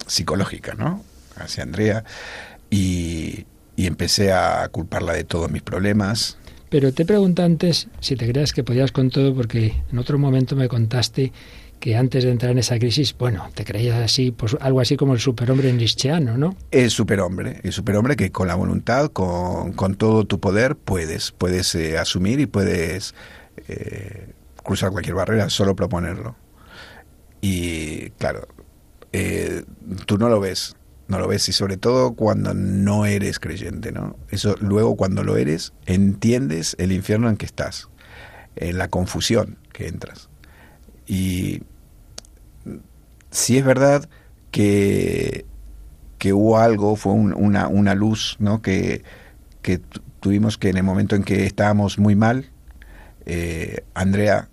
psicológica no hacia Andrea. Y, y empecé a culparla de todos mis problemas. Pero te pregunto antes si te creas que podías con todo, porque en otro momento me contaste que antes de entrar en esa crisis, bueno, te creías así, pues algo así como el superhombre nietzscheano, ¿no? el superhombre el superhombre que con la voluntad con, con todo tu poder puedes puedes eh, asumir y puedes eh, cruzar cualquier barrera solo proponerlo. Y claro eh, tú no lo ves no lo ves y sobre todo cuando no eres creyente no eso luego cuando lo eres entiendes el infierno en que estás en la confusión que entras. Y si es verdad que que hubo algo, fue un- una, una luz, ¿no? Que, que tu- tuvimos que en el momento en que estábamos muy mal, eh, Andrea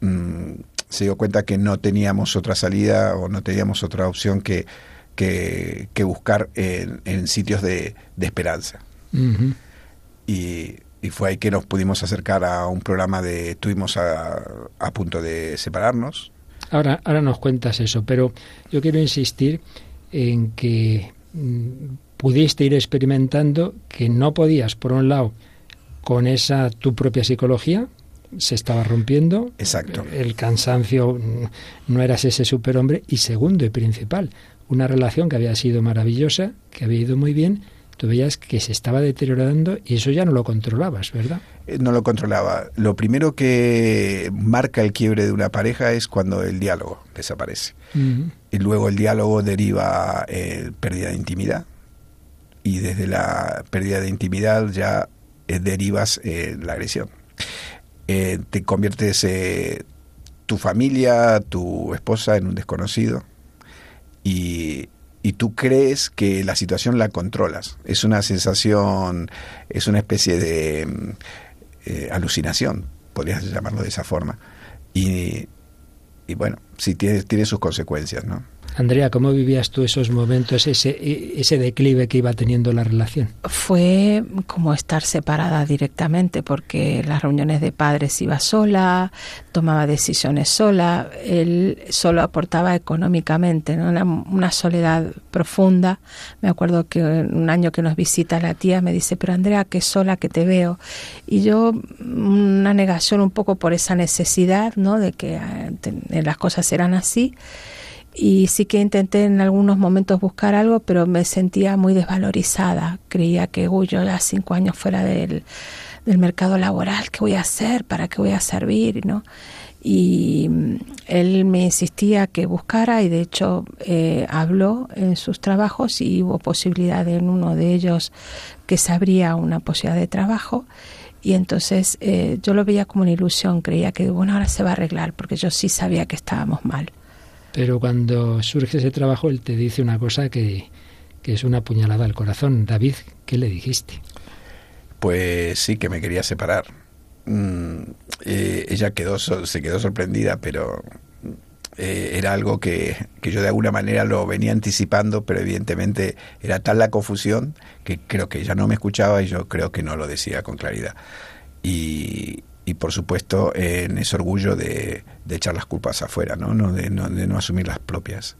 mm, se dio cuenta que no teníamos otra salida o no teníamos otra opción que, que, que buscar en, en sitios de, de esperanza. Y fue ahí que nos pudimos acercar a un programa de... Estuvimos a, a punto de separarnos. Ahora, ahora nos cuentas eso, pero yo quiero insistir en que mm, pudiste ir experimentando que no podías, por un lado, con esa tu propia psicología, se estaba rompiendo, Exacto. el cansancio, mm, no eras ese superhombre, y segundo y principal, una relación que había sido maravillosa, que había ido muy bien, tú veías que se estaba deteriorando y eso ya no lo controlabas, ¿verdad? Eh, no lo controlaba. Lo primero que marca el quiebre de una pareja es cuando el diálogo desaparece. Y luego el diálogo deriva en pérdida de intimidad. Y desde la pérdida de intimidad ya eh, derivas en la agresión. Eh, te conviertes eh, tu familia, tu esposa en un desconocido. Y, y tú crees que la situación la controlas. Es una sensación, es una especie de mm, eh, alucinación, podrías llamarlo de esa forma. Y, y bueno, sí tiene, tiene sus consecuencias, ¿no? Andrea, ¿cómo vivías tú esos momentos, ese, ese declive que iba teniendo la relación? Fue como estar separada directamente, porque las reuniones de padres iba sola, tomaba decisiones sola, él solo aportaba económicamente, ¿no? una, una soledad profunda. Me acuerdo que un año que nos visita la tía me dice, pero Andrea, qué sola que te veo. Y yo, una negación un poco por esa necesidad, ¿no? De que eh, las cosas eran así y sí que intenté en algunos momentos buscar algo, pero me sentía muy desvalorizada. Creía que, uy, yo ya cinco años fuera del, del mercado laboral, ¿qué voy a hacer? ¿Para qué voy a servir? ¿no? Y mm, él me insistía que buscara y de hecho eh, habló en sus trabajos y hubo posibilidad en uno de ellos que se abría una posibilidad de trabajo y entonces eh, yo lo veía como una ilusión, creía que bueno, ahora se va a arreglar porque yo sí sabía que estábamos mal. Pero cuando surge ese trabajo, él te dice una cosa que, es una puñalada al corazón. David, ¿qué le dijiste? Pues sí, que me quería separar. Mm, eh, ella quedó se quedó sorprendida, pero eh, era algo que, que, yo de alguna manera lo venía anticipando, pero evidentemente era tal la confusión que creo que ella no me escuchaba y yo creo que no lo decía con claridad. Y, y por supuesto en ese orgullo de, echar las culpas afuera, ¿no? No, de, no, de no asumir las propias.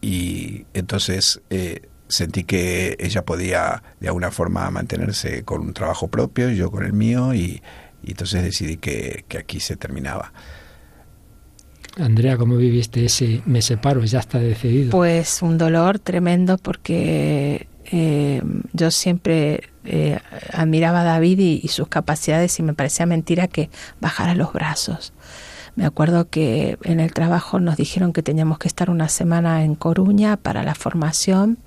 Y entonces eh, sentí que ella podía de alguna forma mantenerse con un trabajo propio, yo con el mío, y, entonces decidí que, que, aquí se terminaba. Andrea, ¿cómo viviste ese me separo? Ya está decidido. Pues un dolor tremendo porque eh, yo siempre eh, admiraba a David y, sus capacidades y me parecía mentira que bajara los brazos. Me acuerdo que en el trabajo nos dijeron que teníamos que estar una semana en Coruña para la formación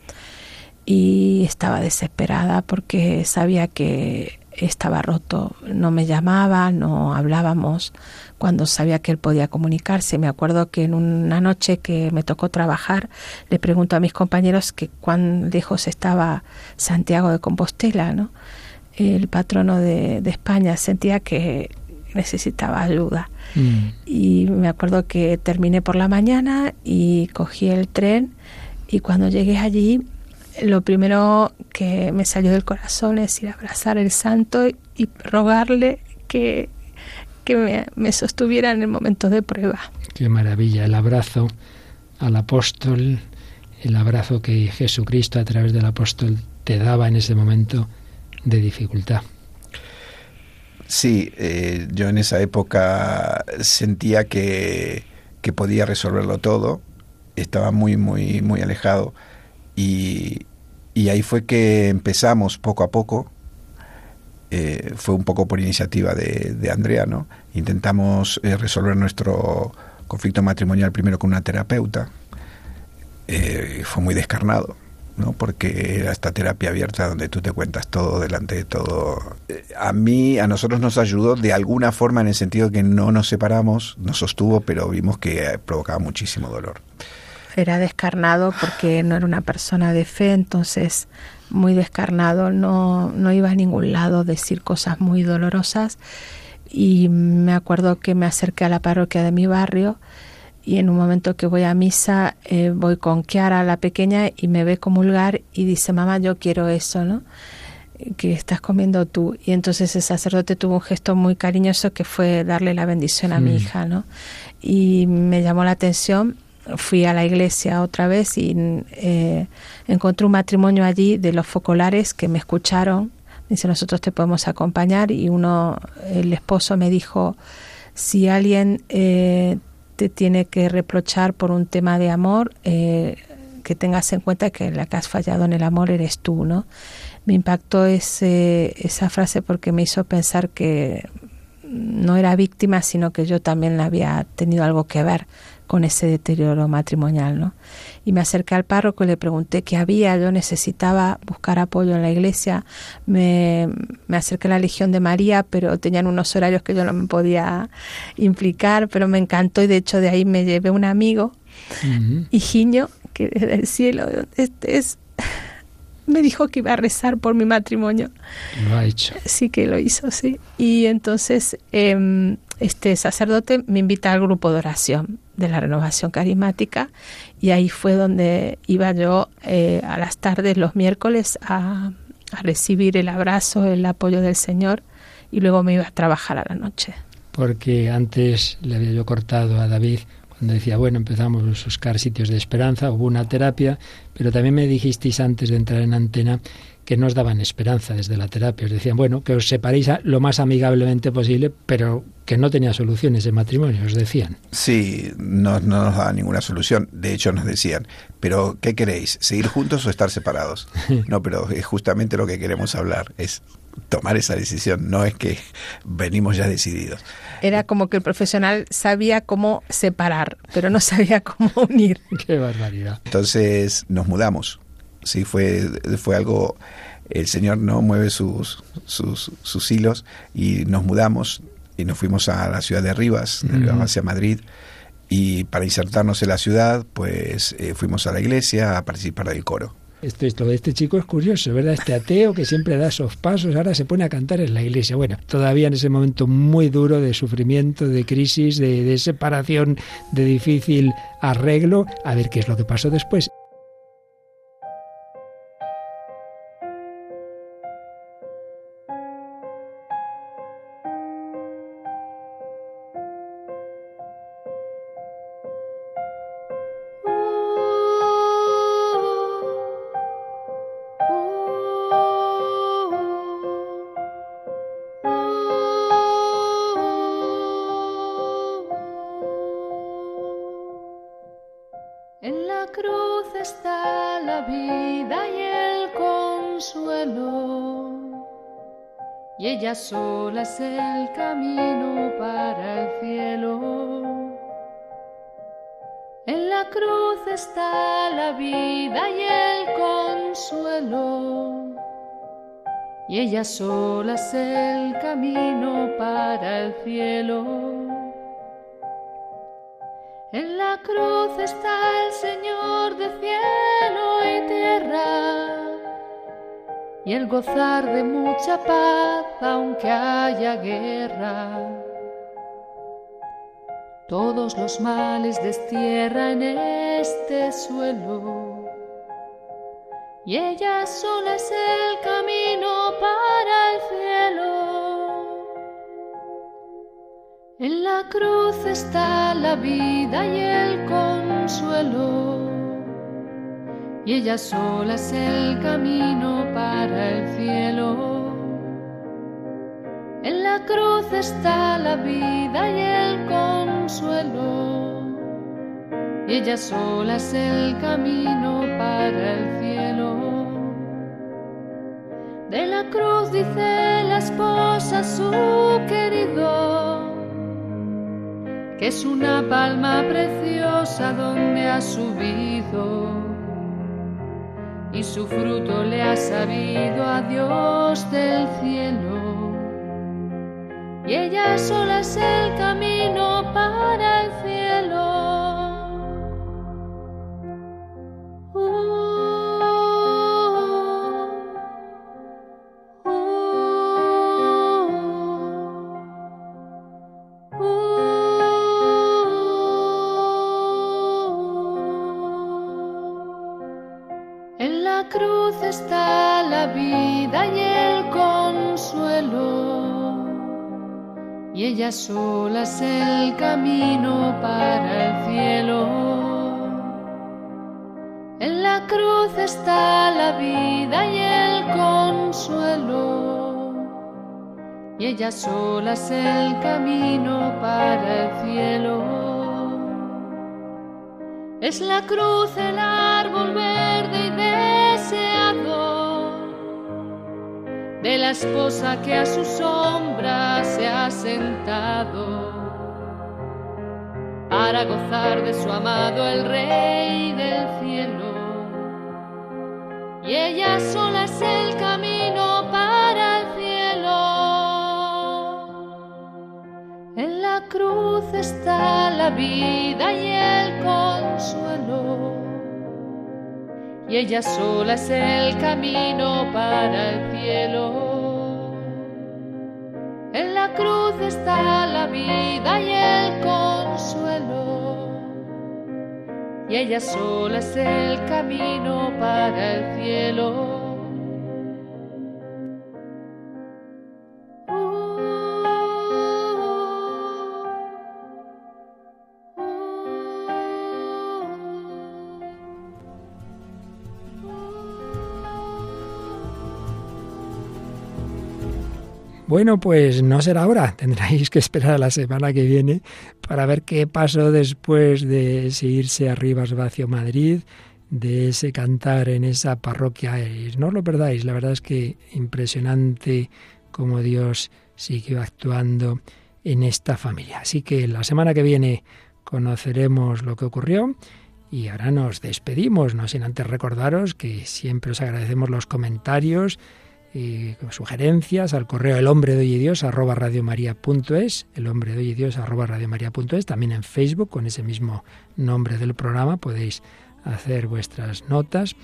y estaba desesperada porque sabía que estaba roto, no me llamaba, no hablábamos cuando sabía que él podía comunicarse. Me acuerdo que en una noche que me tocó trabajar, le pregunto a mis compañeros que cuán lejos estaba Santiago de Compostela, ¿no? el patrono de, España, sentía que necesitaba ayuda. Mm. Y me acuerdo que terminé por la mañana y cogí el tren y cuando llegué allí lo primero que me salió del corazón es ir a abrazar el santo y rogarle que, que me, sostuviera en el momento de prueba. Qué maravilla, el abrazo al apóstol, el abrazo que Jesucristo a través del apóstol te daba en ese momento de dificultad. Sí, eh, yo en esa época sentía que, que podía resolverlo todo, estaba muy, muy, muy alejado y, ahí fue que empezamos poco a poco. Eh, fue un poco por iniciativa de, Andrea, ¿no? Intentamos eh, resolver nuestro conflicto matrimonial primero con una terapeuta. Eh, fue muy descarnado, ¿no? Porque era esta terapia abierta donde tú te cuentas todo delante de todo. A mí, a nosotros nos ayudó de alguna forma en el sentido de que no nos separamos, nos sostuvo, pero vimos que provocaba muchísimo dolor era descarnado porque no era una persona de fe, entonces muy descarnado, no, no iba a ningún lado decir cosas muy dolorosas. Y me acuerdo que me acerqué a la parroquia de mi barrio y en un momento que voy a misa eh, voy con Kiara, la pequeña, y me ve comulgar y dice, mamá, yo quiero eso, ¿no? que estás comiendo tú. Y entonces el sacerdote tuvo un gesto muy cariñoso que fue darle la bendición a mi hija, ¿no? Y me llamó la atención fui a la iglesia otra vez y eh, encontré un matrimonio allí de los focolares que me escucharon. Dice, nosotros te podemos acompañar y uno, el esposo me dijo, si alguien eh, te tiene que reprochar por un tema de amor, eh, que tengas en cuenta que la que has fallado en el amor eres tú, ¿no? Me impactó ese, esa frase porque me hizo pensar que no era víctima, sino que yo también había tenido algo que ver con ese deterioro matrimonial, ¿no? Y me acerqué al párroco y le pregunté qué había, yo necesitaba buscar apoyo en la iglesia, me, me acerqué a la Legión de María, pero tenían unos horarios que yo no me podía implicar, pero me encantó y de hecho de ahí me llevé un amigo, Higinio, que desde el cielo, este es me dijo que iba a rezar por mi matrimonio. Lo ha hecho. Sí que lo hizo, sí. Y entonces eh, este sacerdote me invita al grupo de oración de la renovación carismática y ahí fue donde iba yo eh, a las tardes los miércoles a, a recibir el abrazo, el apoyo del Señor y luego me iba a trabajar a la noche. Porque antes le había yo cortado a David cuando decía, bueno, empezamos a buscar sitios de esperanza, hubo una terapia, pero también me dijisteis antes de entrar en antena que nos daban esperanza desde la terapia. Os decían, bueno, que os separéis lo más amigablemente posible, pero que no tenía soluciones de matrimonio, os decían. Sí, no, no nos daban ninguna solución. De hecho, nos decían, pero ¿qué queréis? ¿Seguir juntos o estar separados? No, pero es justamente lo que queremos hablar, es tomar esa decisión, no es que venimos ya decididos. Era como que el profesional sabía cómo separar, pero no sabía cómo unir. Qué barbaridad. Entonces nos mudamos. Sí, fue, fue algo, el Señor no mueve sus, sus, sus hilos y nos mudamos y nos fuimos a la ciudad de Rivas, de Rivas hacia Madrid. Y para insertarnos en la ciudad, pues eh, fuimos a la iglesia a participar del coro. Esto, esto de este chico es curioso, ¿verdad? Este ateo que siempre da esos pasos, ahora se pone a cantar en la iglesia. Bueno, todavía en ese momento muy duro de sufrimiento, de crisis, de, de separación, de difícil arreglo, a ver qué es lo que pasó después. Sola es el camino para el cielo. En la cruz está la vida y el consuelo, y ella sola es el camino para el cielo. En la cruz está el Señor de cielo y tierra, y el gozar de mucha paz aunque haya guerra. Todos los males destierra en este suelo, y ella sola es el camino para el cielo. En la cruz está la vida y el consuelo, y ella sola es el camino para el cielo. En la cruz está la vida y el consuelo, y ella sola es el camino para el cielo. De la cruz dice la esposa su querido que es una palma preciosa donde ha subido y su fruto le ha sabido a Dios del cielo. Y ella sola es el camino para el cielo. Ella sola es el camino para el cielo. En la cruz está la vida y el consuelo, y ella sola es el camino para el cielo. Es la cruz el árbol verde y deseado de la esposa que a su sombra se ha sentado para gozar de su amado el rey del cielo. Y ella sola es el camino para el cielo. En la cruz está la vida y el consuelo, y ella sola es el camino para el cielo. En la cruz está la vida y el consuelo, y ella sola es el camino para el cielo. Bueno, pues no será ahora. Tendréis que esperar a la semana que viene para ver qué pasó después de ese irse a Rivas Vacio Madrid, de ese cantar en esa parroquia. no os lo perdáis, la verdad es que impresionante cómo Dios siguió actuando en esta familia. Así que la semana que viene conoceremos lo que ocurrió. Y ahora nos despedimos, no sin antes recordaros que siempre os agradecemos los comentarios, y sugerencias al correo el hombre de hoy y Dios arroba radiomaria.es, el hombre de hoy y Dios arroba radiomaria.es, también en Facebook con ese mismo nombre del programa podéis hacer vuestras notas.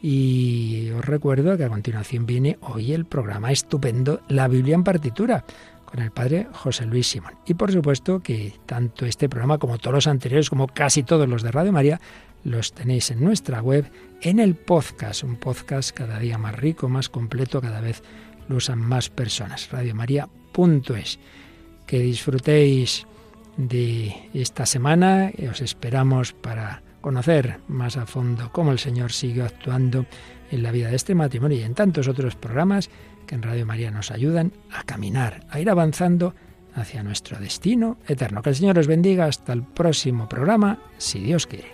Y os recuerdo que a continuación viene hoy el programa estupendo La Biblia en partitura con el padre José Luis Simón. Y por supuesto que tanto este programa como todos los anteriores, como casi todos los de Radio María, los tenéis en nuestra web, en el podcast, un podcast cada día más rico, más completo, cada vez lo usan más personas, radiomaria.es. Que disfrutéis de esta semana y os esperamos para conocer más a fondo cómo el Señor sigue actuando en la vida de este matrimonio y en tantos otros programas que en Radio María nos ayudan a caminar, a ir avanzando hacia nuestro destino eterno. Que el Señor os bendiga hasta el próximo programa, si Dios quiere.